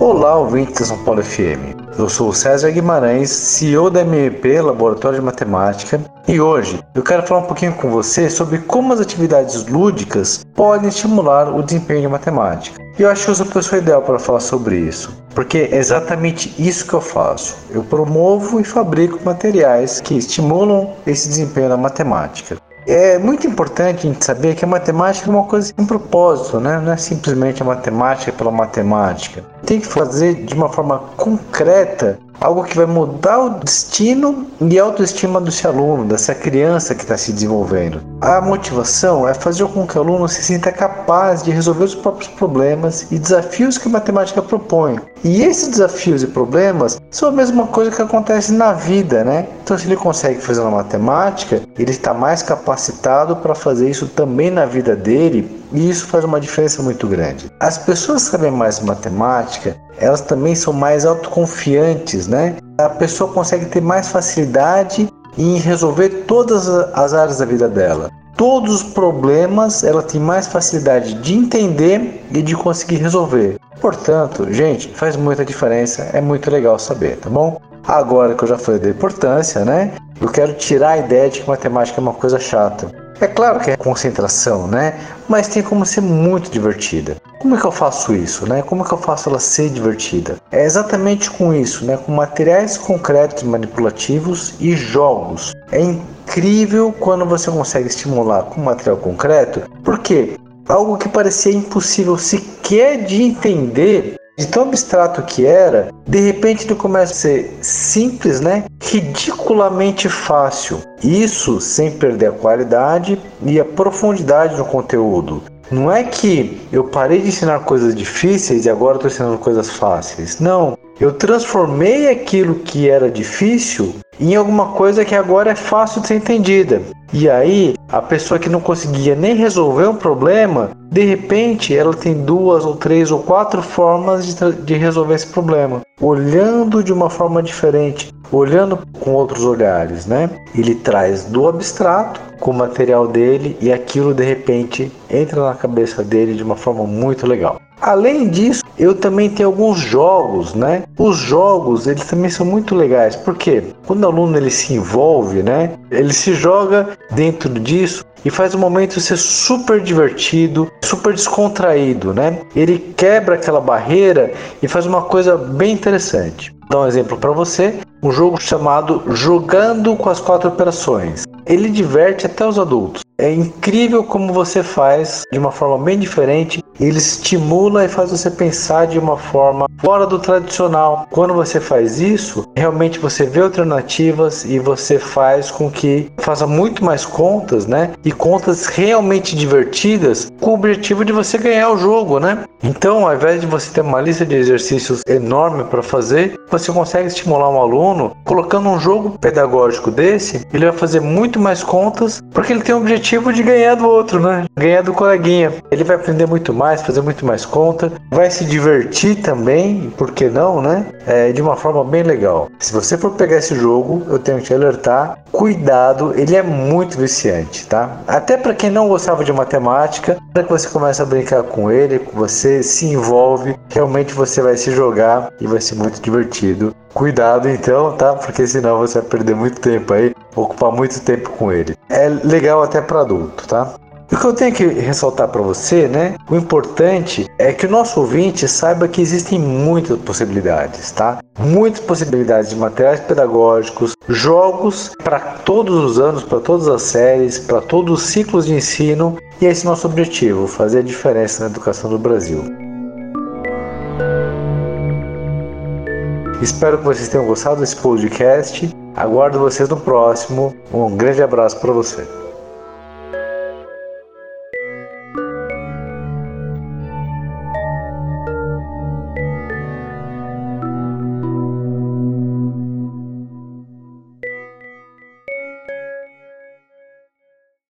Olá, ouvintes da São Paulo FM. Eu sou o César Guimarães, CEO da MP Laboratório de Matemática, e hoje eu quero falar um pouquinho com você sobre como as atividades lúdicas podem estimular o desempenho de matemática. E eu acho que eu sou a pessoa ideal para falar sobre isso, porque é exatamente isso que eu faço. Eu promovo e fabrico materiais que estimulam esse desempenho na matemática. É muito importante a gente saber que a matemática é uma coisa sem propósito, né? não é simplesmente a matemática pela matemática. Tem que fazer de uma forma concreta algo que vai mudar o destino e a autoestima desse aluno, dessa criança que está se desenvolvendo. A motivação é fazer com que o aluno se sinta capaz de resolver os próprios problemas e desafios que a matemática propõe. E esses desafios e problemas são a mesma coisa que acontece na vida, né? Então, se ele consegue fazer na matemática, ele está mais capacitado para fazer isso também na vida dele e isso faz uma diferença muito grande. As pessoas que sabem mais matemática, elas também são mais autoconfiantes, né? A pessoa consegue ter mais facilidade em resolver todas as áreas da vida dela. Todos os problemas ela tem mais facilidade de entender e de conseguir resolver. Portanto, gente, faz muita diferença, é muito legal saber, tá bom? Agora que eu já falei da importância, né? Eu quero tirar a ideia de que matemática é uma coisa chata. É claro que é concentração, né? Mas tem como ser muito divertida. Como é que eu faço isso, né? Como é que eu faço ela ser divertida? É exatamente com isso, né? Com materiais concretos manipulativos e jogos. É incrível quando você consegue estimular com material concreto, porque algo que parecia impossível sequer de entender de tão abstrato que era, de repente ele começa a ser simples, né? Ridiculamente fácil. Isso sem perder a qualidade e a profundidade no conteúdo. Não é que eu parei de ensinar coisas difíceis e agora estou ensinando coisas fáceis. Não. Eu transformei aquilo que era difícil em alguma coisa que agora é fácil de ser entendida. E aí, a pessoa que não conseguia nem resolver um problema, de repente ela tem duas ou três ou quatro formas de, de resolver esse problema, olhando de uma forma diferente, olhando com outros olhares, né? Ele traz do abstrato com o material dele e aquilo de repente entra na cabeça dele de uma forma muito legal. Além disso, eu também tenho alguns jogos, né? Os jogos, eles também são muito legais, porque quando o aluno ele se envolve, né? Ele se joga dentro disso e faz o momento ser super divertido, super descontraído, né? Ele quebra aquela barreira e faz uma coisa bem interessante. Vou dar um exemplo para você, um jogo chamado Jogando com as Quatro Operações. Ele diverte até os adultos. É incrível como você faz de uma forma bem diferente. Ele estimula e faz você pensar de uma forma fora do tradicional. Quando você faz isso, realmente você vê alternativas e você faz com que faça muito mais contas, né? E contas realmente divertidas com o objetivo de você ganhar o jogo, né? Então, ao invés de você ter uma lista de exercícios enorme para fazer, você consegue estimular um aluno colocando um jogo pedagógico desse, ele vai fazer muito mais contas porque ele tem o objetivo de ganhar do outro, né? Ganhar do coleguinha. Ele vai aprender muito mais, fazer muito mais conta, vai se divertir também, por que não, né? É, de uma forma bem legal. Se você for pegar esse jogo, eu tenho que te alertar, cuidado, ele é muito viciante, tá? Até para quem não gostava de matemática, para que você começa a brincar com ele, você se envolve, realmente você vai se jogar e vai ser muito divertido. Cuidado então, tá? Porque senão você vai perder muito tempo aí, ocupar muito tempo com ele. É legal até para adulto, tá? O que eu tenho que ressaltar para você, né? O importante é que o nosso ouvinte saiba que existem muitas possibilidades, tá? Muitas possibilidades de materiais pedagógicos, jogos para todos os anos, para todas as séries, para todos os ciclos de ensino, e esse é o nosso objetivo, fazer a diferença na educação do Brasil. Espero que vocês tenham gostado desse podcast. Aguardo vocês no próximo. Um grande abraço para você.